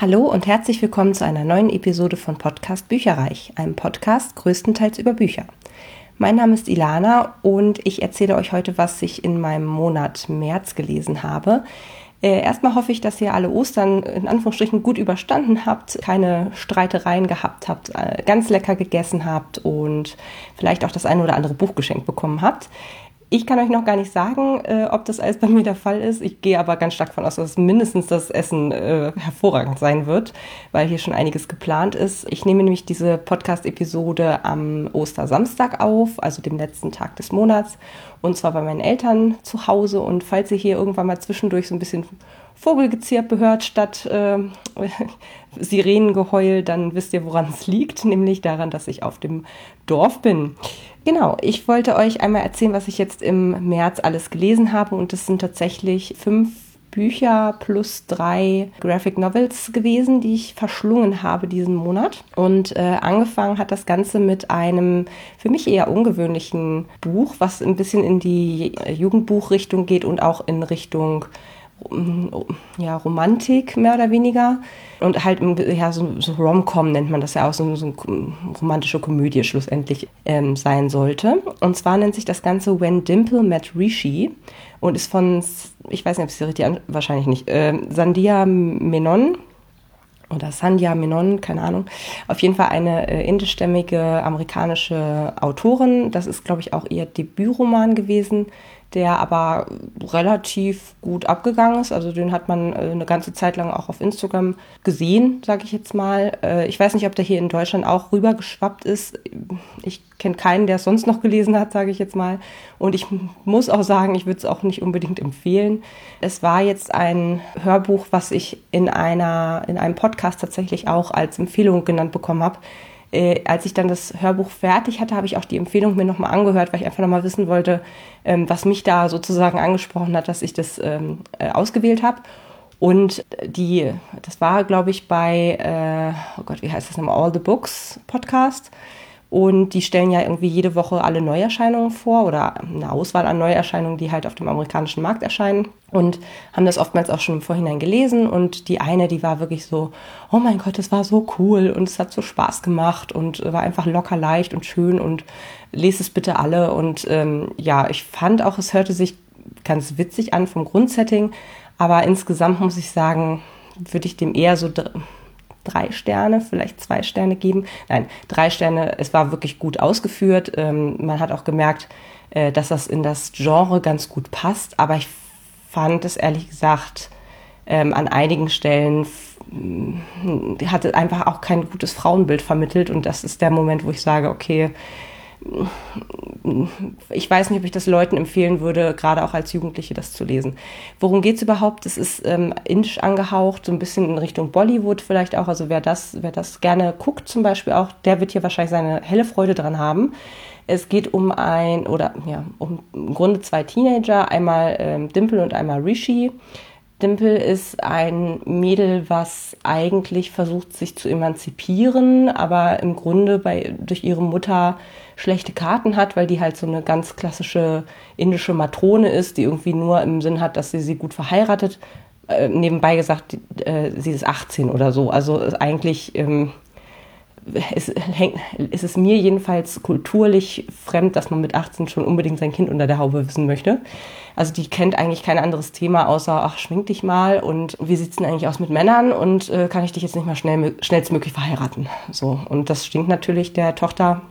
Hallo und herzlich willkommen zu einer neuen Episode von Podcast Bücherreich, einem Podcast größtenteils über Bücher. Mein Name ist Ilana und ich erzähle euch heute, was ich in meinem Monat März gelesen habe. Äh, erstmal hoffe ich, dass ihr alle Ostern in Anführungsstrichen gut überstanden habt, keine Streitereien gehabt habt, äh, ganz lecker gegessen habt und vielleicht auch das eine oder andere Buch geschenkt bekommen habt. Ich kann euch noch gar nicht sagen, äh, ob das alles bei mir der Fall ist. Ich gehe aber ganz stark davon aus, dass mindestens das Essen äh, hervorragend sein wird, weil hier schon einiges geplant ist. Ich nehme nämlich diese Podcast-Episode am Ostersamstag auf, also dem letzten Tag des Monats, und zwar bei meinen Eltern zu Hause. Und falls ihr hier irgendwann mal zwischendurch so ein bisschen Vogelgezirpe hört statt äh, Sirenengeheul, dann wisst ihr, woran es liegt, nämlich daran, dass ich auf dem Dorf bin. Genau, ich wollte euch einmal erzählen, was ich jetzt im März alles gelesen habe und es sind tatsächlich fünf Bücher plus drei Graphic Novels gewesen, die ich verschlungen habe diesen Monat. Und äh, angefangen hat das Ganze mit einem für mich eher ungewöhnlichen Buch, was ein bisschen in die Jugendbuchrichtung geht und auch in Richtung ja, Romantik mehr oder weniger. Und halt ja, so, so Rom-Com nennt man das ja auch, so, so eine romantische Komödie schlussendlich ähm, sein sollte. Und zwar nennt sich das Ganze When Dimple Met Rishi und ist von, ich weiß nicht, ob es richtig an, wahrscheinlich nicht, äh, Sandia Menon oder Sandhya Menon, keine Ahnung. Auf jeden Fall eine äh, indischstämmige amerikanische Autorin. Das ist, glaube ich, auch ihr Debütroman gewesen der aber relativ gut abgegangen ist. Also den hat man äh, eine ganze Zeit lang auch auf Instagram gesehen, sage ich jetzt mal. Äh, ich weiß nicht, ob der hier in Deutschland auch rübergeschwappt ist. Ich kenne keinen, der es sonst noch gelesen hat, sage ich jetzt mal. Und ich muss auch sagen, ich würde es auch nicht unbedingt empfehlen. Es war jetzt ein Hörbuch, was ich in einer in einem Podcast tatsächlich auch als Empfehlung genannt bekommen habe äh, als ich dann das Hörbuch fertig hatte, habe ich auch die Empfehlung mir nochmal angehört, weil ich einfach nochmal wissen wollte, ähm, was mich da sozusagen angesprochen hat, dass ich das ähm, äh, ausgewählt habe. Und die, das war, glaube ich, bei, äh, oh Gott, wie heißt das nochmal, All the Books Podcast. Und die stellen ja irgendwie jede Woche alle Neuerscheinungen vor oder eine Auswahl an Neuerscheinungen, die halt auf dem amerikanischen Markt erscheinen und haben das oftmals auch schon im Vorhinein gelesen. Und die eine, die war wirklich so, oh mein Gott, das war so cool und es hat so Spaß gemacht und war einfach locker leicht und schön und lest es bitte alle. Und ähm, ja, ich fand auch, es hörte sich ganz witzig an vom Grundsetting, aber insgesamt muss ich sagen, würde ich dem eher so drei Sterne, vielleicht zwei Sterne geben. Nein, drei Sterne. Es war wirklich gut ausgeführt. Ähm, man hat auch gemerkt, äh, dass das in das Genre ganz gut passt. Aber ich fand es ehrlich gesagt ähm, an einigen Stellen hatte einfach auch kein gutes Frauenbild vermittelt. Und das ist der Moment, wo ich sage, okay, ich weiß nicht, ob ich das Leuten empfehlen würde, gerade auch als Jugendliche das zu lesen. Worum geht es überhaupt? Es ist ähm, indisch angehaucht, so ein bisschen in Richtung Bollywood vielleicht auch. Also wer das, wer das gerne guckt zum Beispiel auch, der wird hier wahrscheinlich seine helle Freude dran haben. Es geht um ein, oder ja, um im Grunde zwei Teenager, einmal ähm, Dimple und einmal Rishi. Dimple ist ein Mädel, was eigentlich versucht, sich zu emanzipieren, aber im Grunde bei, durch ihre Mutter schlechte Karten hat, weil die halt so eine ganz klassische indische Matrone ist, die irgendwie nur im Sinn hat, dass sie sie gut verheiratet. Äh, nebenbei gesagt, äh, sie ist 18 oder so. Also eigentlich ähm, es, ist es mir jedenfalls kulturlich fremd, dass man mit 18 schon unbedingt sein Kind unter der Haube wissen möchte. Also die kennt eigentlich kein anderes Thema außer, ach, schmink dich mal und wie sieht's denn eigentlich aus mit Männern und äh, kann ich dich jetzt nicht mal schnell, schnellstmöglich verheiraten? So. Und das stinkt natürlich der Tochter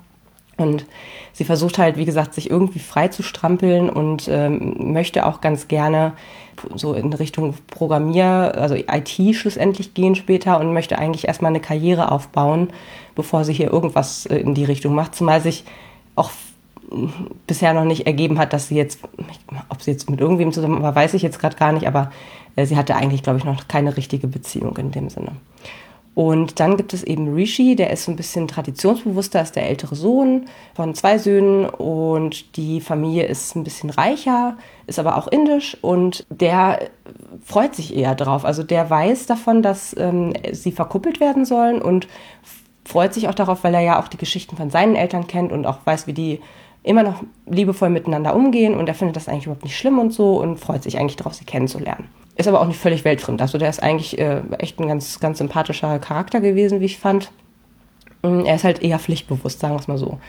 und sie versucht halt, wie gesagt, sich irgendwie frei zu strampeln und ähm, möchte auch ganz gerne so in Richtung Programmier, also IT schlussendlich gehen später und möchte eigentlich erstmal eine Karriere aufbauen, bevor sie hier irgendwas äh, in die Richtung macht. Zumal sich auch bisher noch nicht ergeben hat, dass sie jetzt, ob sie jetzt mit irgendwem zusammen war, weiß ich jetzt gerade gar nicht, aber äh, sie hatte eigentlich, glaube ich, noch keine richtige Beziehung in dem Sinne. Und dann gibt es eben Rishi, der ist so ein bisschen traditionsbewusster, ist der ältere Sohn von zwei Söhnen und die Familie ist ein bisschen reicher, ist aber auch indisch und der freut sich eher drauf. Also der weiß davon, dass ähm, sie verkuppelt werden sollen und freut sich auch darauf, weil er ja auch die Geschichten von seinen Eltern kennt und auch weiß, wie die immer noch liebevoll miteinander umgehen und er findet das eigentlich überhaupt nicht schlimm und so und freut sich eigentlich darauf, sie kennenzulernen. Ist aber auch nicht völlig weltfremd. Also der ist eigentlich äh, echt ein ganz, ganz sympathischer Charakter gewesen, wie ich fand. Er ist halt eher pflichtbewusst, sagen wir es mal so.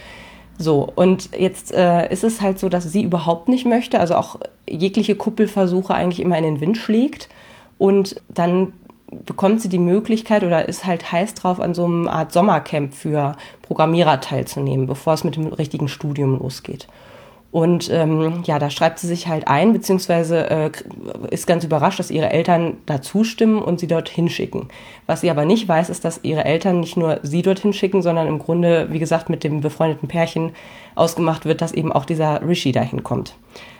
So, und jetzt äh, ist es halt so, dass sie überhaupt nicht möchte, also auch jegliche Kuppelversuche eigentlich immer in den Wind schlägt. Und dann bekommt sie die Möglichkeit oder ist halt heiß drauf, an so einem Art Sommercamp für Programmierer teilzunehmen, bevor es mit dem richtigen Studium losgeht. Und ähm, ja, da schreibt sie sich halt ein, beziehungsweise äh, ist ganz überrascht, dass ihre Eltern da zustimmen und sie dorthin schicken. Was sie aber nicht weiß, ist, dass ihre Eltern nicht nur sie dorthin schicken, sondern im Grunde, wie gesagt, mit dem befreundeten Pärchen ausgemacht wird, dass eben auch dieser Rishi dahin kommt.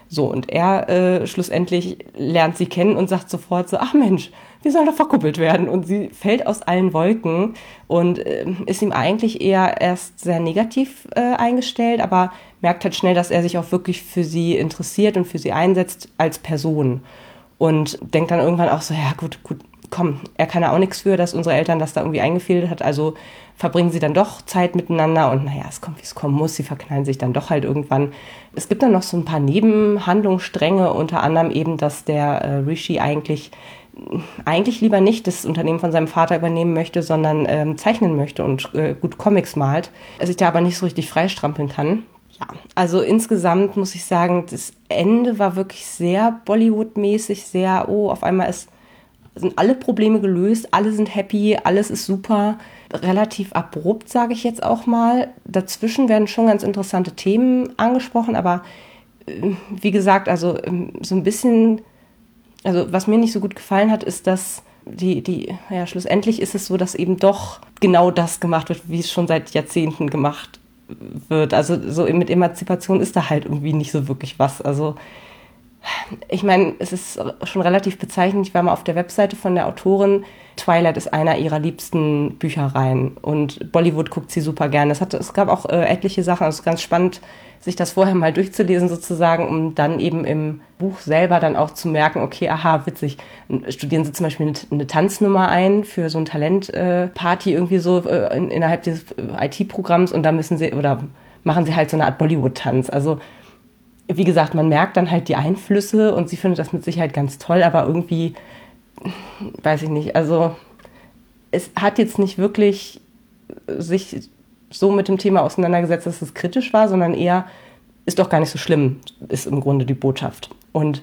So, und er äh, schlussendlich lernt sie kennen und sagt sofort so, ach Mensch, wir sollen doch verkuppelt werden. Und sie fällt aus allen Wolken und äh, ist ihm eigentlich eher erst sehr negativ äh, eingestellt, aber merkt halt schnell, dass er sich auch wirklich für sie interessiert und für sie einsetzt als Person. Und denkt dann irgendwann auch so, ja gut, gut, komm, er kann ja auch nichts für, dass unsere Eltern das da irgendwie eingefädelt hat. Also verbringen sie dann doch Zeit miteinander und naja, es kommt, wie es kommen muss. Sie verknallen sich dann doch halt irgendwann. Es gibt dann noch so ein paar Nebenhandlungsstränge, unter anderem eben, dass der äh, Rishi eigentlich eigentlich lieber nicht das Unternehmen von seinem Vater übernehmen möchte, sondern ähm, zeichnen möchte und äh, gut Comics malt. Sich da aber nicht so richtig freistrampeln kann. Ja, also insgesamt muss ich sagen, das Ende war wirklich sehr Bollywood-mäßig, sehr, oh, auf einmal ist, sind alle Probleme gelöst, alle sind happy, alles ist super. Relativ abrupt, sage ich jetzt auch mal. Dazwischen werden schon ganz interessante Themen angesprochen, aber äh, wie gesagt, also ähm, so ein bisschen, also was mir nicht so gut gefallen hat, ist, dass die, die, ja, schlussendlich ist es so, dass eben doch genau das gemacht wird, wie es schon seit Jahrzehnten gemacht wird. Also so mit Emanzipation ist da halt irgendwie nicht so wirklich was. Also ich meine, es ist schon relativ bezeichnend. Ich war mal auf der Webseite von der Autorin. Twilight ist einer ihrer liebsten Büchereien und Bollywood guckt sie super gerne. Es, es gab auch äh, etliche Sachen, also ganz spannend, sich das vorher mal durchzulesen sozusagen, um dann eben im Buch selber dann auch zu merken, okay, aha, witzig, studieren sie zum Beispiel eine, eine Tanznummer ein für so ein Talentparty äh, irgendwie so äh, in, innerhalb des äh, IT-Programms und da müssen sie oder machen sie halt so eine Art Bollywood-Tanz. Also wie gesagt, man merkt dann halt die Einflüsse und sie findet das mit Sicherheit ganz toll, aber irgendwie, weiß ich nicht, also es hat jetzt nicht wirklich sich so mit dem Thema auseinandergesetzt, dass es kritisch war, sondern eher, ist doch gar nicht so schlimm, ist im Grunde die Botschaft. Und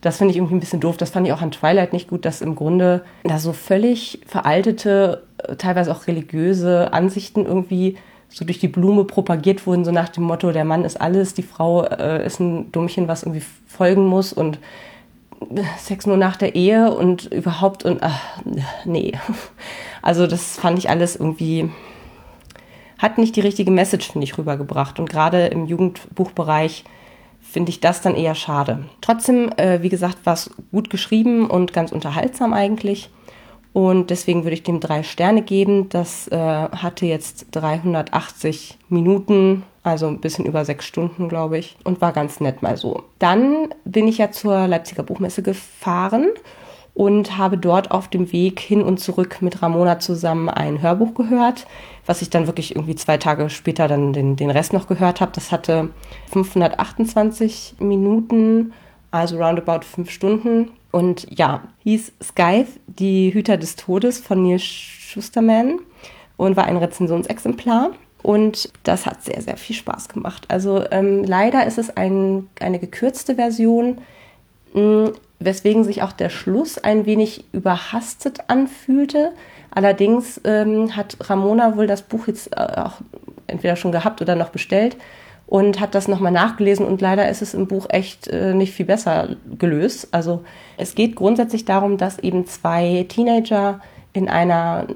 das finde ich irgendwie ein bisschen doof. Das fand ich auch an Twilight nicht gut, dass im Grunde da so völlig veraltete, teilweise auch religiöse Ansichten irgendwie so durch die Blume propagiert wurden, so nach dem Motto, der Mann ist alles, die Frau äh, ist ein Dummchen, was irgendwie folgen muss und Sex nur nach der Ehe und überhaupt und ach, nee. Also das fand ich alles irgendwie, hat nicht die richtige Message, finde ich, rübergebracht. Und gerade im Jugendbuchbereich finde ich das dann eher schade. Trotzdem, äh, wie gesagt, war es gut geschrieben und ganz unterhaltsam eigentlich. Und deswegen würde ich dem drei Sterne geben. Das äh, hatte jetzt 380 Minuten, also ein bisschen über sechs Stunden, glaube ich, und war ganz nett mal so. Dann bin ich ja zur Leipziger Buchmesse gefahren und habe dort auf dem Weg hin und zurück mit Ramona zusammen ein Hörbuch gehört, was ich dann wirklich irgendwie zwei Tage später dann den, den Rest noch gehört habe. Das hatte 528 Minuten, also roundabout fünf Stunden und ja, hieß Scythe, die Hüter des Todes von Neil Schusterman und war ein Rezensionsexemplar. Und das hat sehr, sehr viel Spaß gemacht. Also ähm, leider ist es ein, eine gekürzte Version, mh, hm, weswegen sich auch der Schluss ein wenig überhastet anfühlte. Allerdings ähm, hat Ramona wohl das Buch jetzt äh, auch entweder schon gehabt oder noch bestellt und hat das nochmal nachgelesen und leider ist es im Buch echt äh, nicht viel besser gelöst. Also es geht grundsätzlich darum, dass eben zwei Teenager in einer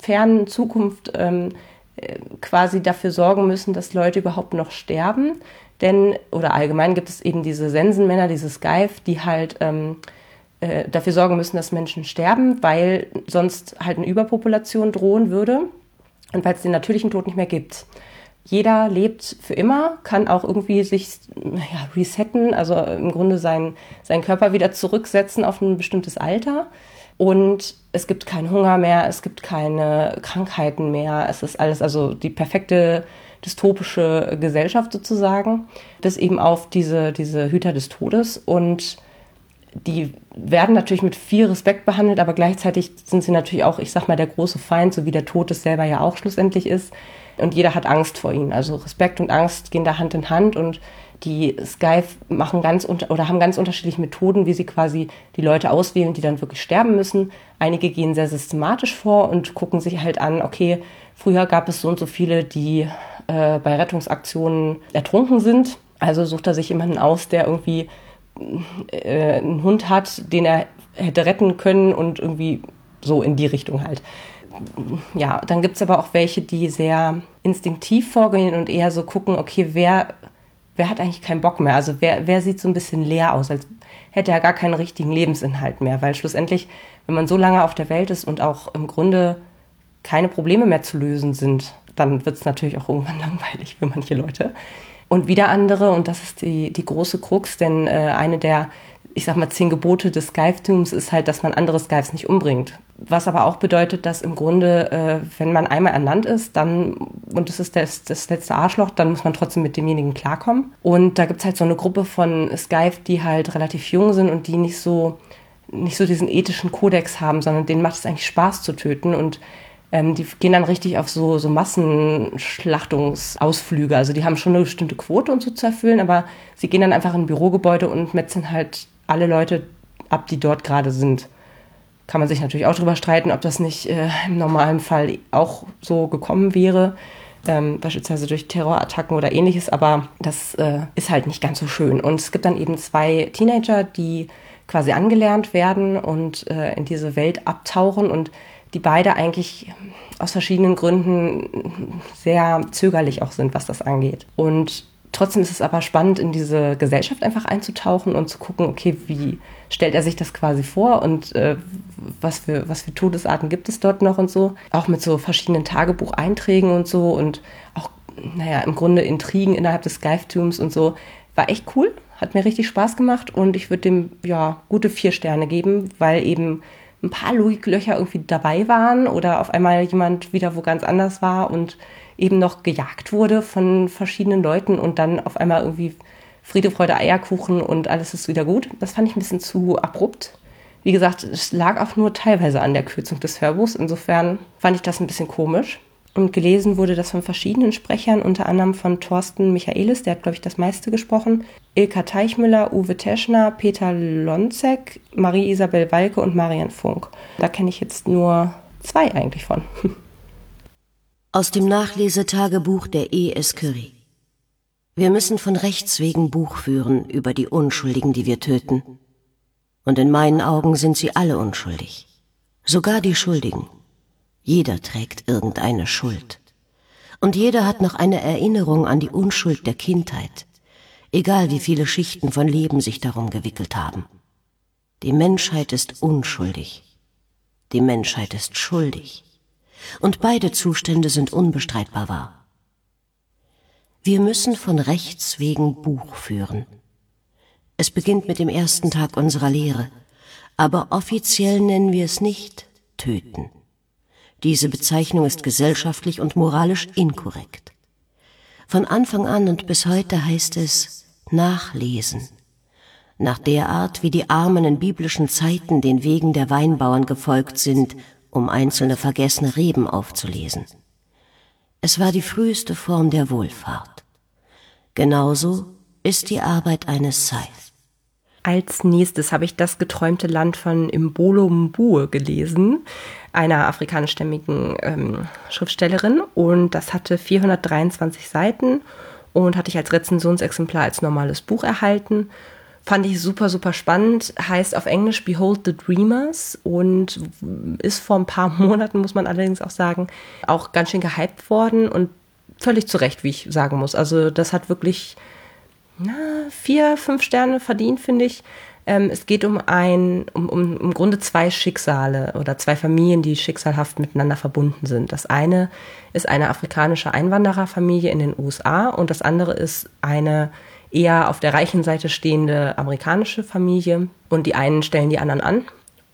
fernen Zukunft ähm, äh, quasi dafür sorgen müssen, dass Leute überhaupt noch sterben. Denn, oder allgemein gibt es eben diese Sensenmänner, diese Skype, die halt ähm, äh, dafür sorgen müssen, dass Menschen sterben, weil sonst halt eine Überpopulation drohen würde und weil es den natürlichen Tod nicht mehr gibt jeder lebt für immer, kann auch irgendwie sich ja, resetten, also im Grunde seinen, seinen Körper wieder zurücksetzen auf ein bestimmtes Alter. Und es gibt keinen Hunger mehr, es gibt keine Krankheiten mehr, es ist alles, also die perfekte dystopische Gesellschaft sozusagen, bis eben auf diese, diese Hüter des Todes und die werden natürlich mit viel Respekt behandelt, aber gleichzeitig sind sie natürlich auch, ich sag mal, der große Feind, so wie der Tod es selber ja auch schlussendlich ist. Und jeder hat Angst vor ihnen. Also Respekt und Angst gehen da Hand in Hand und die Sky machen ganz unter oder haben ganz unterschiedliche Methoden, wie sie quasi die Leute auswählen, die dann wirklich sterben müssen. Einige gehen sehr systematisch vor und gucken sich halt an, okay, früher gab es so und so viele, die äh, bei Rettungsaktionen ertrunken sind. Also sucht er sich jemanden aus, der irgendwie äh, einen Hund hat, den er hätte retten können und irgendwie so in die Richtung halt. Ja, dann gibt es aber auch welche, die sehr instinktiv vorgehen und eher so gucken, okay, wer wer hat eigentlich keinen Bock mehr? Also wer, wer sieht so ein bisschen leer aus, als hätte er gar keinen richtigen Lebensinhalt mehr? Weil schlussendlich, wenn man so lange auf der Welt ist und auch im Grunde keine Probleme mehr zu lösen sind, dann wird es natürlich auch irgendwann langweilig für manche Leute. Und wieder andere, und das ist die, die große Krux, denn äh, eine der ich sag mal, zehn Gebote des Skyftums ist halt, dass man andere Skyfs nicht umbringt. Was aber auch bedeutet, dass im Grunde, äh, wenn man einmal an Land ist, dann, und es ist das, das letzte Arschloch, dann muss man trotzdem mit demjenigen klarkommen. Und da gibt's halt so eine Gruppe von Skyf, die halt relativ jung sind und die nicht so, nicht so diesen ethischen Kodex haben, sondern denen macht es eigentlich Spaß zu töten und ähm, die gehen dann richtig auf so, so Massenschlachtungsausflüge. Also die haben schon eine bestimmte Quote und so zu erfüllen, aber sie gehen dann einfach in ein Bürogebäude und metzeln halt alle Leute ab, die dort gerade sind. Kann man sich natürlich auch darüber streiten, ob das nicht äh, im normalen Fall auch so gekommen wäre, ähm, beispielsweise durch Terrorattacken oder ähnliches, aber das äh, ist halt nicht ganz so schön. Und es gibt dann eben zwei Teenager, die quasi angelernt werden und äh, in diese Welt abtauchen und die beide eigentlich aus verschiedenen Gründen sehr zögerlich auch sind, was das angeht. Und Trotzdem ist es aber spannend, in diese Gesellschaft einfach einzutauchen und zu gucken, okay, wie stellt er sich das quasi vor und äh, was, für, was für Todesarten gibt es dort noch und so. Auch mit so verschiedenen Tagebucheinträgen und so und auch, naja, im Grunde Intrigen innerhalb des Skyftums und so. War echt cool, hat mir richtig Spaß gemacht und ich würde dem, ja, gute vier Sterne geben, weil eben ein paar Logiklöcher irgendwie dabei waren oder auf einmal jemand wieder wo ganz anders war und eben noch gejagt wurde von verschiedenen Leuten und dann auf einmal irgendwie Friede, Freude, Eierkuchen und alles ist wieder gut. Das fand ich ein bisschen zu abrupt. Wie gesagt, es lag auch nur teilweise an der Kürzung des Hörbuchs. Insofern fand ich das ein bisschen komisch. Und gelesen wurde das von verschiedenen Sprechern, unter anderem von Thorsten Michaelis, der hat, glaube ich, das meiste gesprochen, Ilka Teichmüller, Uwe Teschner, Peter Lonzek, Marie-Isabel Walke und Marian Funk. Da kenne ich jetzt nur zwei eigentlich von. Aus dem Nachlesetagebuch der E.S. Curie. Wir müssen von Rechts wegen Buch führen über die Unschuldigen, die wir töten. Und in meinen Augen sind sie alle unschuldig. Sogar die Schuldigen. Jeder trägt irgendeine Schuld. Und jeder hat noch eine Erinnerung an die Unschuld der Kindheit, egal wie viele Schichten von Leben sich darum gewickelt haben. Die Menschheit ist unschuldig. Die Menschheit ist schuldig und beide Zustände sind unbestreitbar wahr. Wir müssen von Rechts wegen Buch führen. Es beginnt mit dem ersten Tag unserer Lehre, aber offiziell nennen wir es nicht töten. Diese Bezeichnung ist gesellschaftlich und moralisch inkorrekt. Von Anfang an und bis heute heißt es nachlesen. Nach der Art, wie die Armen in biblischen Zeiten den Wegen der Weinbauern gefolgt sind um einzelne vergessene Reben aufzulesen. Es war die früheste Form der Wohlfahrt. Genauso ist die Arbeit eines Scythe. Als nächstes habe ich das geträumte Land von Imbolo Mbue gelesen, einer afrikanischstämmigen ähm, Schriftstellerin. Und das hatte 423 Seiten und hatte ich als Rezensionsexemplar als normales Buch erhalten. Fand ich super, super spannend. Heißt auf Englisch Behold the Dreamers und ist vor ein paar Monaten, muss man allerdings auch sagen, auch ganz schön gehypt worden und völlig zu Recht, wie ich sagen muss. Also das hat wirklich na, vier, fünf Sterne verdient, finde ich. Ähm, es geht um ein, um, um im Grunde zwei Schicksale oder zwei Familien, die schicksalhaft miteinander verbunden sind. Das eine ist eine afrikanische Einwandererfamilie in den USA und das andere ist eine eher auf der reichen Seite stehende amerikanische Familie und die einen stellen die anderen an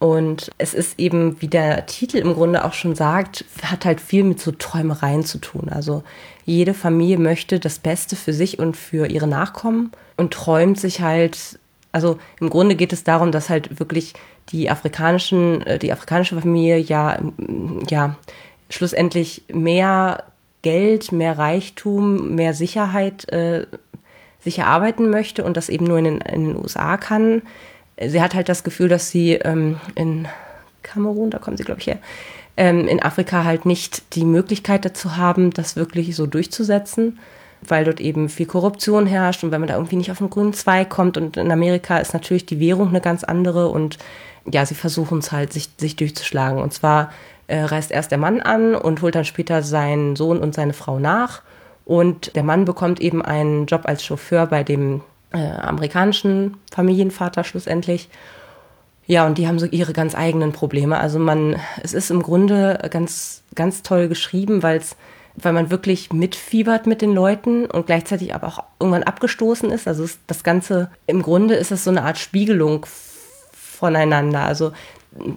Und es ist eben, wie der Titel im Grunde auch schon sagt, hat halt viel mit so Träumereien zu tun. Also jede Familie möchte das Beste für sich und für ihre Nachkommen und träumt sich halt, also im Grunde geht es darum, dass halt wirklich die afrikanischen, äh, die afrikanische Familie ja, ja, schlussendlich mehr Geld, mehr Reichtum, mehr Sicherheit äh, sich erarbeiten möchte und das eben nur in den, in den USA kann sie hat halt das Gefühl, dass sie ähm, in Kamerun, da kommen sie, glaube ich, her, ähm, in Afrika halt nicht die Möglichkeit dazu haben, das wirklich so durchzusetzen, weil dort eben viel Korruption herrscht und wenn man da irgendwie nicht auf den grünen Zweig kommt und in Amerika ist natürlich die Währung eine ganz andere und ja, sie versuchen es halt, sich, sich durchzuschlagen. Und zwar äh, reist erst der Mann an und holt dann später seinen Sohn und seine Frau nach. Und der Mann bekommt eben einen Job als Chauffeur bei dem äh, amerikanischen Familienvater schlussendlich. Ja, und die haben so ihre ganz eigenen Probleme. Also man, es ist im Grunde ganz, ganz toll geschrieben, weil es, weil man wirklich mitfiebert mit den Leuten und gleichzeitig aber auch irgendwann abgestoßen ist. Also das Ganze, im Grunde ist es so eine Art Spiegelung voneinander. Also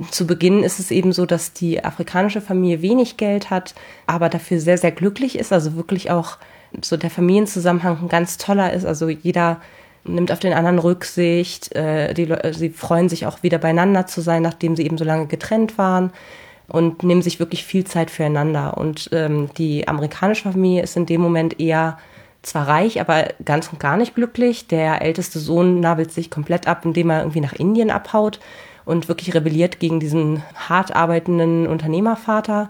zu Beginn ist es eben so, dass die afrikanische Familie wenig Geld hat, aber dafür sehr, sehr glücklich ist. Also wirklich auch so der Familienzusammenhang ein ganz toller ist. Also jeder nimmt auf den anderen Rücksicht. Äh, die, sie freuen sich auch wieder beieinander zu sein, nachdem sie eben so lange getrennt waren und nehmen sich wirklich viel Zeit füreinander. Und ähm, die amerikanische Familie ist in dem Moment eher zwar reich, aber ganz und gar nicht glücklich. Der älteste Sohn nabelt sich komplett ab, indem er irgendwie nach Indien abhaut und wirklich rebelliert gegen diesen hart arbeitenden Unternehmervater.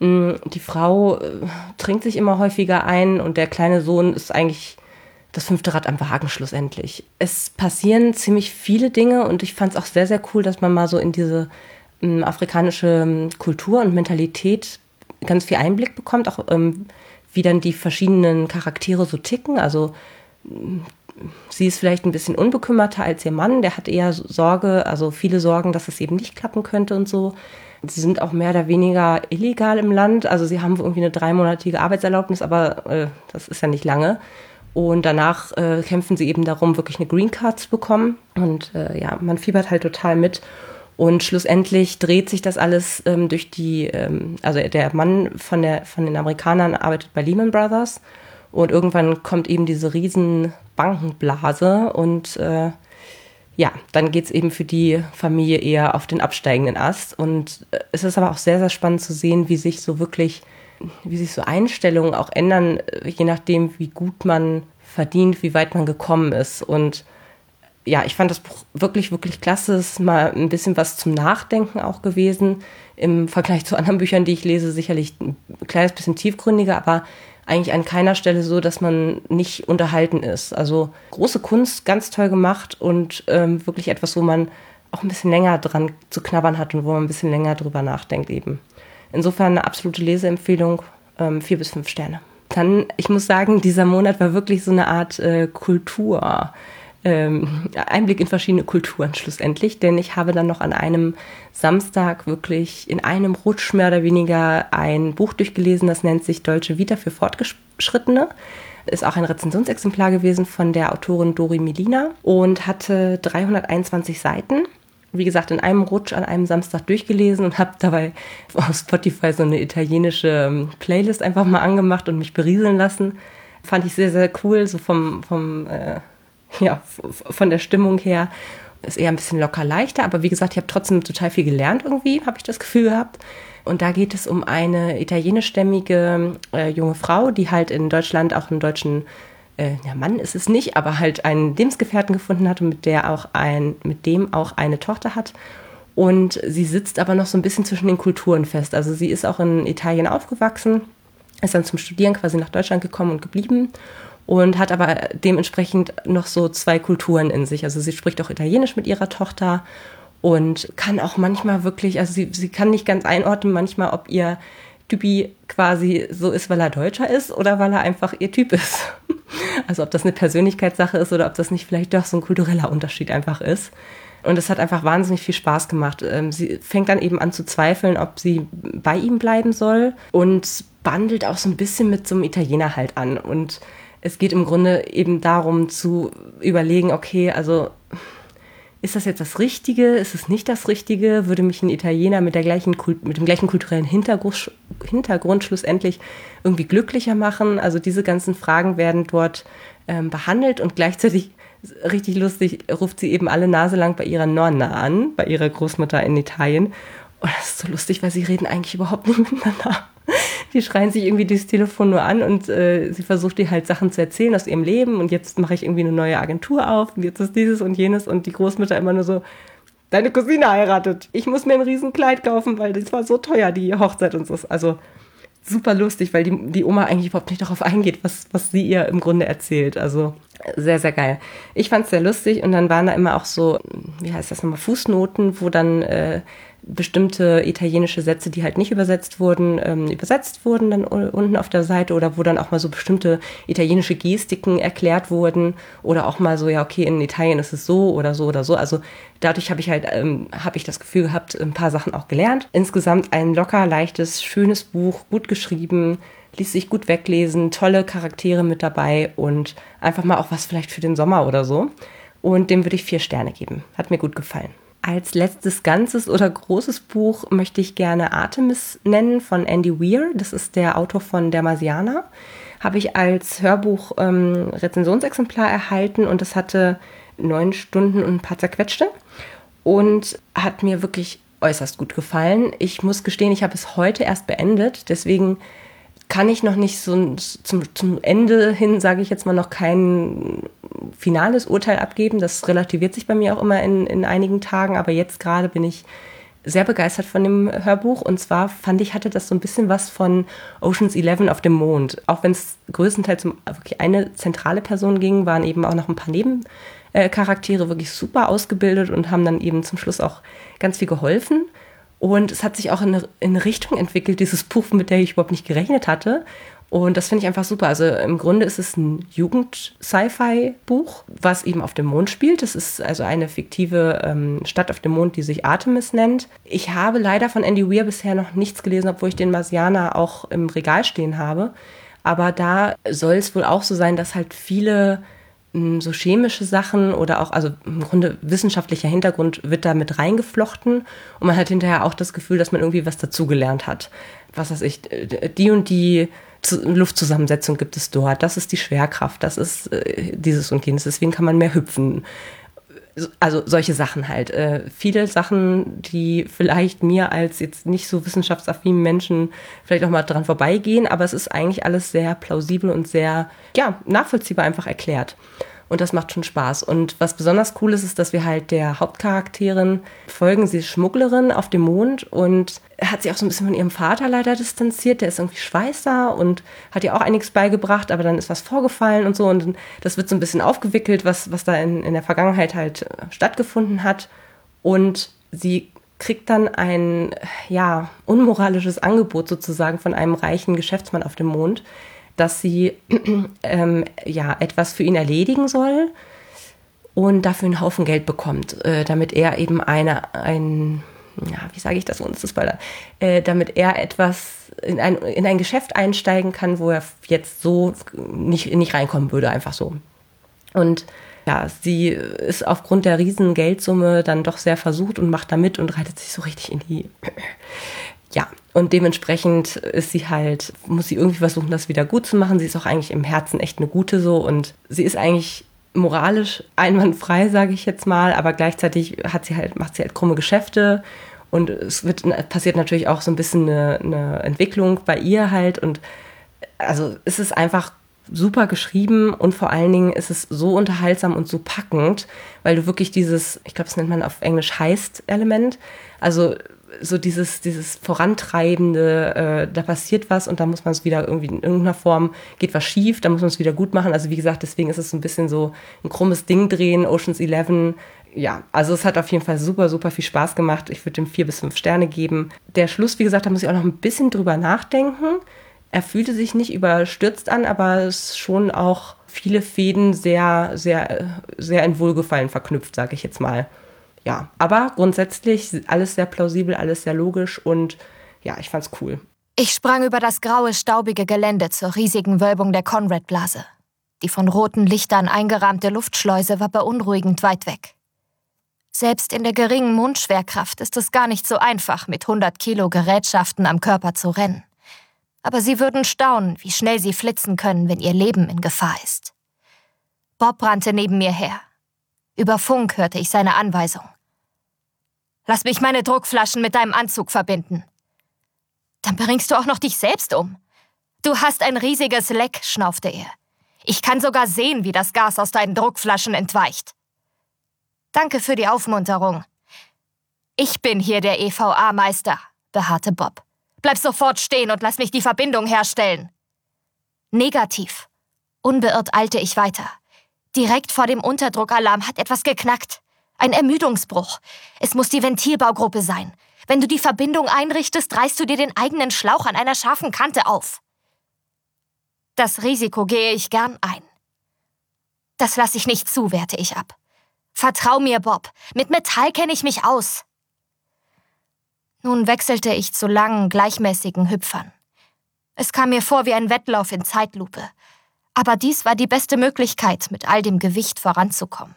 Mm, die Frau äh, trinkt sich immer häufiger ein und der kleine Sohn ist eigentlich das fünfte Rad am Wagen schlussendlich. Es passieren ziemlich viele Dinge und ich fand es auch sehr, sehr cool, dass man mal so in diese ähm, afrikanische ähm, Kultur und Mentalität ganz viel Einblick bekommt, auch ähm, wie dann die verschiedenen Charaktere so ticken. Also mm, sie ist vielleicht ein bisschen unbekümmerter als ihr Mann, der hat eher Sorge, also viele Sorgen, dass es eben nicht klappen könnte und so. Sie sind auch mehr oder weniger illegal im Land. Also sie haben irgendwie eine dreimonatige Arbeitserlaubnis, aber äh, das ist ja nicht lange. Und danach äh, kämpfen sie eben darum, wirklich eine Green Card zu bekommen. Und äh, ja, man fiebert halt total mit. Und schlussendlich dreht sich das alles ähm, durch die, ähm, also der Mann von, der, von den Amerikanern arbeitet bei Lehman Brothers. Und irgendwann kommt eben diese riesen Bankenblase und äh, ja, dann geht's eben für die Familie eher auf den absteigenden Ast. Und äh, es ist aber auch sehr, sehr spannend zu sehen, wie sich so wirklich wie sich so Einstellungen auch ändern, äh, je nachdem, wie gut man verdient, wie weit man gekommen ist. Und ja, ich fand das Buch wirklich, wirklich klasse. Es ist mal ein bisschen was zum Nachdenken auch gewesen. Im Vergleich zu anderen Büchern, die ich lese, sicherlich ein kleines bisschen tiefgründiger, aber eigentlich an keiner Stelle so, dass man nicht unterhalten ist. Also große Kunst, ganz toll gemacht und ähm, wirklich etwas, wo man auch ein bisschen länger dran zu knabbern hat und wo man ein bisschen länger drüber nachdenkt eben. Insofern eine absolute Leseempfehlung, ähm, vier bis fünf Sterne. Dann, ich muss sagen, dieser Monat war wirklich so eine Art äh, Kultur. Ähm, Einblick in verschiedene Kulturen schlussendlich, denn ich habe dann noch an einem Samstag wirklich in einem Rutsch mehr oder weniger ein Buch durchgelesen, das nennt sich Deutsche Vita für Fortgeschrittene. Ist auch ein Rezensionsexemplar gewesen von der Autorin Dori Melina und hatte 321 Seiten wie gesagt, in einem Rutsch an einem Samstag durchgelesen und habe dabei auf Spotify so eine italienische ähm, Playlist einfach mal angemacht und mich berieseln lassen. Fand ich sehr, sehr cool, so vom, vom äh, ja, von der Stimmung her. Ist eher ein bisschen locker leichter, aber wie gesagt, ich habe trotzdem total viel gelernt irgendwie, habe ich das Gefühl gehabt. Und da geht es um eine italienischstämmige äh, junge Frau, die halt in Deutschland auch einen deutschen äh, ja, Mann ist es nicht, aber halt einen Lebensgefährten gefunden hat und mit der auch ein, mit dem auch eine Tochter hat. Und sie sitzt aber noch so ein bisschen zwischen den Kulturen fest. Also sie ist auch in Italien aufgewachsen, ist dann zum Studieren quasi nach Deutschland gekommen und geblieben und hat aber dementsprechend noch so zwei Kulturen in sich. Also sie spricht auch Italienisch mit ihrer Tochter und kann auch manchmal wirklich, also sie, sie kann nicht ganz einordnen manchmal, ob ihr Typi quasi so ist, weil er Deutscher ist oder weil er einfach ihr Typ ist. Also ob das eine Persönlichkeitssache ist oder ob das nicht vielleicht doch so ein kultureller Unterschied einfach ist. Und es hat einfach wahnsinnig viel Spaß gemacht. Ähm, sie fängt dann eben an zu zweifeln, ob sie bei ihm bleiben soll und bandelt auch so ein bisschen mit so einem Italiener halt an. Und es geht im Grunde eben darum zu überlegen, okay, also ist das jetzt das Richtige? Ist es nicht das Richtige? Würde mich ein Italiener mit, der gleichen, mit dem gleichen kulturellen Hintergrund, Hintergrund schlussendlich irgendwie glücklicher machen? Also diese ganzen Fragen werden dort ähm, behandelt und gleichzeitig richtig lustig ruft sie eben alle Nase lang bei ihrer Nonna an, bei ihrer Großmutter in Italien. Und das ist so lustig, weil sie reden eigentlich überhaupt nicht miteinander die schreien sich irgendwie dieses Telefon nur an und äh, sie versucht dir halt Sachen zu erzählen aus ihrem Leben und jetzt mache ich irgendwie eine neue Agentur auf und jetzt ist dieses und jenes und die Großmutter immer nur so, deine Cousine heiratet, ich muss mir ein Riesenkleid kaufen, weil das war so teuer, die Hochzeit und so. Also super lustig, weil die, die Oma eigentlich überhaupt nicht darauf eingeht, was, was sie ihr im Grunde erzählt. Also sehr, sehr geil. Ich fand es sehr lustig und dann waren da immer auch so, wie heißt das nochmal, Fußnoten, wo dann äh, bestimmte italienische Sätze, die halt nicht übersetzt wurden, ähm, übersetzt wurden dann unten auf der Seite oder wo dann auch mal so bestimmte italienische Gestiken erklärt wurden oder auch mal so, ja, okay, in Italien ist es so oder so oder so. Also dadurch habe ich halt, ähm, habe ich das Gefühl gehabt, ein paar Sachen auch gelernt. Insgesamt ein locker, leichtes, schönes Buch, gut geschrieben, ließ sich gut weglesen, tolle Charaktere mit dabei und einfach mal auch was vielleicht für den Sommer oder so. Und dem würde ich vier Sterne geben. Hat mir gut gefallen. Als letztes ganzes oder großes Buch möchte ich gerne Artemis nennen von Andy Weir. Das ist der Autor von Der Marsianer. Habe ich als Hörbuch ähm, Rezensionsexemplar erhalten und das hatte neun Stunden und ein paar zerquetschte und hat mir wirklich äußerst gut gefallen. Ich muss gestehen, ich habe es heute erst beendet, deswegen kann ich noch nicht so zum, zum Ende hin, sage ich jetzt mal, noch kein finales Urteil abgeben. Das relativiert sich bei mir auch immer in, in einigen Tagen, aber jetzt gerade bin ich sehr begeistert von dem Hörbuch. Und zwar fand ich, hatte das so ein bisschen was von Oceans 11 auf dem Mond. Auch wenn es größtenteils um wirklich eine zentrale Person ging, waren eben auch noch ein paar Nebencharaktere wirklich super ausgebildet und haben dann eben zum Schluss auch ganz viel geholfen. Und es hat sich auch in eine, in eine Richtung entwickelt, dieses Buch, mit der ich überhaupt nicht gerechnet hatte. Und das finde ich einfach super. Also im Grunde ist es ein Jugend-Sci-Fi-Buch, was eben auf dem Mond spielt. Das ist also eine fiktive ähm, Stadt auf dem Mond, die sich Artemis nennt. Ich habe leider von Andy Weir bisher noch nichts gelesen, obwohl ich den Marsianer auch im Regal stehen habe. Aber da soll es wohl auch so sein, dass halt viele so chemische Sachen oder auch, also im Grunde wissenschaftlicher Hintergrund wird da mit reingeflochten und man hat hinterher auch das Gefühl, dass man irgendwie was dazugelernt hat. Was weiß ich, die und die Luftzusammensetzung gibt es dort, das ist die Schwerkraft, das ist äh, dieses und jenes, deswegen kann man mehr hüpfen. Also solche Sachen halt. Äh, viele Sachen, die vielleicht mir als jetzt nicht so wissenschaftsaffinen Menschen vielleicht auch mal dran vorbeigehen, aber es ist eigentlich alles sehr plausibel und sehr, ja, nachvollziehbar einfach erklärt. Und das macht schon Spaß. Und was besonders cool ist, ist, dass wir halt der Hauptcharakterin folgen. Sie ist Schmugglerin auf dem Mond und hat sich auch so ein bisschen von ihrem Vater leider distanziert. Der ist irgendwie Schweißer und hat ihr auch einiges beigebracht, aber dann ist was vorgefallen und so. Und das wird so ein bisschen aufgewickelt, was, was da in, in der Vergangenheit halt äh, stattgefunden hat. Und sie kriegt dann ein ja unmoralisches Angebot sozusagen von einem reichen Geschäftsmann auf dem Mond, dass sie ähm, ja etwas für ihn erledigen soll und dafür einen Haufen Geld bekommt, äh, damit er eben eine ein ja, wie sage ich das ohne zu spoilern, äh, damit er etwas in ein, in ein Geschäft einsteigen kann, wo er jetzt so nicht, nicht reinkommen würde, einfach so. Und ja, sie ist aufgrund der riesen Geldsumme dann doch sehr versucht und macht da mit und reitet sich so richtig in die ja, und dementsprechend ist sie halt, muss sie irgendwie versuchen, das wieder gut zu machen. Sie ist auch eigentlich im Herzen echt eine gute so und sie ist eigentlich moralisch einwandfrei, sage ich jetzt mal, aber gleichzeitig hat sie halt, macht sie halt krumme Geschäfte und es wird, passiert natürlich auch so ein bisschen eine, eine Entwicklung bei ihr halt und also es ist einfach super geschrieben und vor allen Dingen ist es so unterhaltsam und so packend, weil du wirklich dieses, ich glaube, das nennt man auf Englisch Heist-Element, also so dieses, dieses Vorantreibende, äh, da passiert was und da muss man es wieder irgendwie in irgendeiner Form, geht was schief, da muss man es wieder gut machen. Also wie gesagt, deswegen ist es ein bisschen so ein krummes Ding drehen, Oceans 11. Ja, also es hat auf jeden Fall super, super viel Spaß gemacht. Ich würde dem vier bis fünf Sterne geben. Der Schluss, wie gesagt, da muss ich auch noch ein bisschen drüber nachdenken. Er fühlte sich nicht überstürzt an, aber es ist schon auch viele Fäden sehr, sehr, sehr in Wohlgefallen verknüpft, sage ich jetzt mal ja, aber grundsätzlich alles sehr plausibel, alles sehr logisch und ja, ich fand's cool. Ich sprang über das graue, staubige Gelände zur riesigen Wölbung der Conrad-Blase. Die von roten Lichtern eingerahmte Luftschleuse war beunruhigend weit weg. Selbst in der geringen Mundschwerkraft ist es gar nicht so einfach, mit 100 Kilo Gerätschaften am Körper zu rennen. Aber Sie würden staunen, wie schnell Sie flitzen können, wenn Ihr Leben in Gefahr ist. Bob rannte neben mir her. Über Funk hörte ich seine Anweisung. Lass mich meine Druckflaschen mit deinem Anzug verbinden. Dann bringst du auch noch dich selbst um. Du hast ein riesiges Leck, schnaufte er. Ich kann sogar sehen, wie das Gas aus deinen Druckflaschen entweicht. Danke für die Aufmunterung. Ich bin hier der EVA-Meister, beharrte Bob. Bleib sofort stehen und lass mich die Verbindung herstellen. Negativ. Unbeirrt eilte ich weiter. Direkt vor dem Unterdruckalarm hat etwas geknackt. Ein Ermüdungsbruch. Es muss die Ventilbaugruppe sein. Wenn du die Verbindung einrichtest, reißt du dir den eigenen Schlauch an einer scharfen Kante auf. Das Risiko gehe ich gern ein. Das lasse ich nicht zu, werte ich ab. Vertrau mir, Bob. Mit Metall kenne ich mich aus. Nun wechselte ich zu langen, gleichmäßigen Hüpfern. Es kam mir vor wie ein Wettlauf in Zeitlupe. Aber dies war die beste Möglichkeit, mit all dem Gewicht voranzukommen.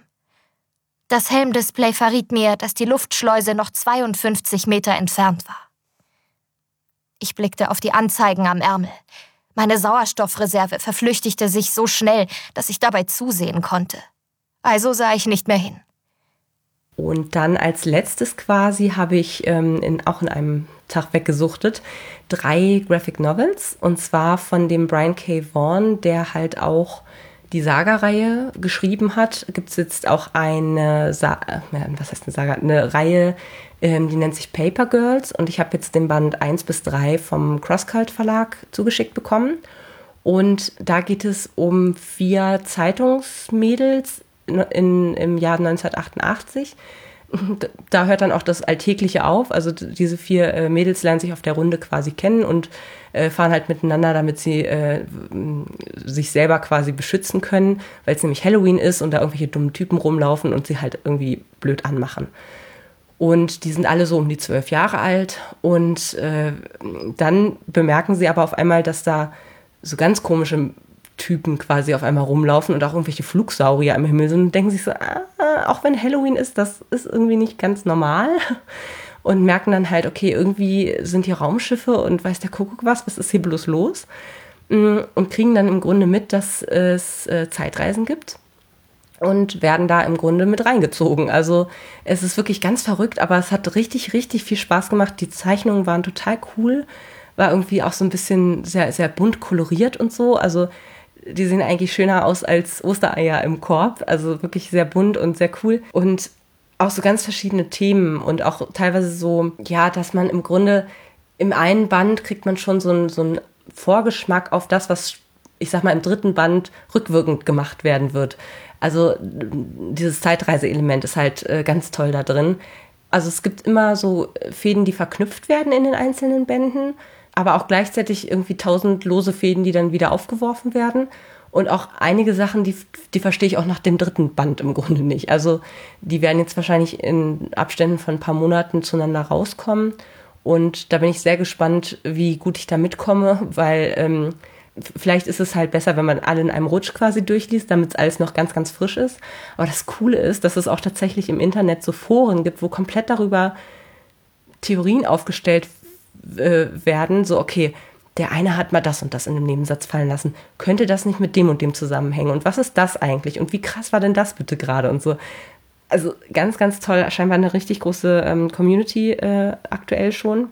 Das Helmdisplay verriet mir, dass die Luftschleuse noch 52 Meter entfernt war. Ich blickte auf die Anzeigen am Ärmel. Meine Sauerstoffreserve verflüchtigte sich so schnell, dass ich dabei zusehen konnte. Also sah ich nicht mehr hin. Und dann als letztes quasi habe ich ähm, in, auch in einem Tag weggesuchtet drei Graphic Novels. Und zwar von dem Brian K. Vaughan, der halt auch die Saga-Reihe geschrieben hat. Gibt es jetzt auch eine, Sa äh, was heißt eine Saga? Eine Reihe, ähm, die nennt sich Paper Girls. Und ich habe jetzt den Band 1 bis 3 vom Crosscult Verlag zugeschickt bekommen. Und da geht es um vier Zeitungsmädels in, im Jahr 1988. Da hört dann auch das Alltägliche auf. Also diese vier äh, Mädels lernen sich auf der Runde quasi kennen und äh, fahren halt miteinander, damit sie äh, sich selber quasi beschützen können, weil es nämlich Halloween ist und da irgendwelche dummen Typen rumlaufen und sie halt irgendwie blöd anmachen. Und die sind alle so um die zwölf Jahre alt. Und äh, dann bemerken sie aber auf einmal, dass da so ganz komische Typen quasi auf einmal rumlaufen und auch irgendwelche Flugsaurier im Himmel sind und denken sich so, ah, auch wenn Halloween ist, das ist irgendwie nicht ganz normal. Und merken dann halt, okay, irgendwie sind hier Raumschiffe und weiß der Kuckuck was, was ist hier bloß los? Mm, und kriegen dann im Grunde mit, dass es äh, Zeitreisen gibt und werden da im Grunde mit reingezogen. Also es ist wirklich ganz verrückt, aber es hat richtig, richtig viel Spaß gemacht. Die Zeichnungen waren total cool, war irgendwie auch so ein bisschen sehr, sehr bunt koloriert und so. Also die sehen eigentlich schöner aus als Ostereier im Korb. Also wirklich sehr bunt und sehr cool. Und auch so ganz verschiedene Themen und auch teilweise so, ja, dass man im Grunde im einen Band kriegt man schon so einen, so Vorgeschmack auf das, was ich sag mal im dritten Band rückwirkend gemacht werden wird. Also dieses Zeitreiseelement ist halt äh, ganz toll da drin. Also es gibt immer so Fäden, die verknüpft werden in den einzelnen Bänden aber auch gleichzeitig irgendwie tausend lose Fäden, die dann wieder aufgeworfen werden. Und auch einige Sachen, die, die verstehe ich auch nach dem dritten Band im Grunde nicht. Also die werden jetzt wahrscheinlich in Abständen von ein paar Monaten zueinander rauskommen. Und da bin ich sehr gespannt, wie gut ich da mitkomme, weil ähm, vielleicht ist es halt besser, wenn man alle in einem Rutsch quasi durchliest, damit es alles noch ganz, ganz frisch ist. Aber das Coole ist, dass es auch tatsächlich im Internet so Foren gibt, wo komplett darüber Theorien aufgestellt äh, werden, so okay, der eine hat mal das und das in dem Nebensatz fallen lassen. Könnte das nicht mit dem und dem zusammenhängen? Und was ist das eigentlich? Und wie krass war denn das bitte gerade? Und so. Also ganz, ganz toll. Scheinbar eine richtig große ähm, Community äh, aktuell schon.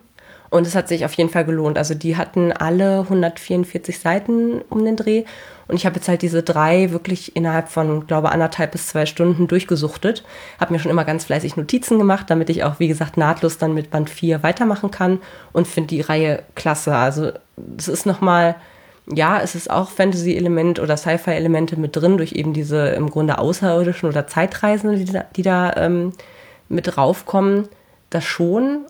Und es hat sich auf jeden Fall gelohnt. Also die hatten alle 144 Seiten um den Dreh und ich habe jetzt halt diese drei wirklich innerhalb von, glaube anderthalb bis zwei Stunden durchgesuchtet. Habe mir schon immer ganz fleißig Notizen gemacht, damit ich auch, wie gesagt, nahtlos dann mit Band 4 weitermachen kann und finde die Reihe klasse. Also es ist nochmal, ja, es ist auch Fantasy-Element oder Sci-Fi-Elemente mit drin, durch eben diese im Grunde außerirdischen oder Zeitreisenden, die da, die da ähm, mit raufkommen. Das schon,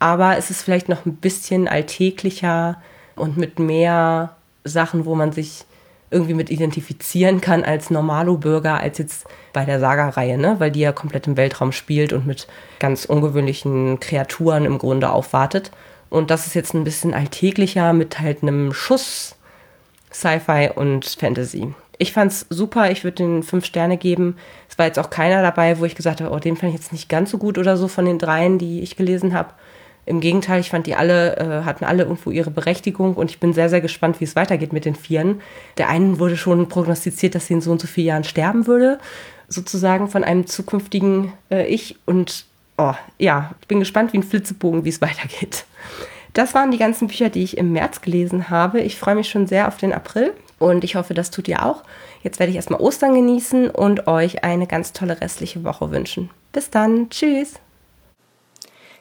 aber es ist vielleicht noch ein bisschen alltäglicher und mit mehr Sachen, wo man sich irgendwie mit identifizieren kann als Normalo-Bürger, als jetzt bei der Saga-Reihe, ne? weil die ja komplett im Weltraum spielt und mit ganz ungewöhnlichen Kreaturen im Grunde aufwartet. Und das ist jetzt ein bisschen alltäglicher mit halt einem Schuss Sci-Fi und Fantasy. Ich fand's super, ich würde den fünf Sterne geben. Es war jetzt auch keiner dabei, wo ich gesagt habe, oh, den fand ich jetzt nicht ganz so gut oder so von den dreien, die ich gelesen habe. Im Gegenteil, ich fand die alle, äh, hatten alle irgendwo ihre Berechtigung und ich bin sehr, sehr gespannt, wie es weitergeht mit den Vieren. Der einen wurde schon prognostiziert, dass sie in so und so vielen Jahren sterben würde, sozusagen von einem zukünftigen äh, Ich. Und oh, ja, ich bin gespannt wie ein Flitzebogen, wie es weitergeht. Das waren die ganzen Bücher, die ich im März gelesen habe. Ich freue mich schon sehr auf den April und ich hoffe, das tut ihr auch. Jetzt werde ich erstmal Ostern genießen und euch eine ganz tolle restliche Woche wünschen. Bis dann, tschüss.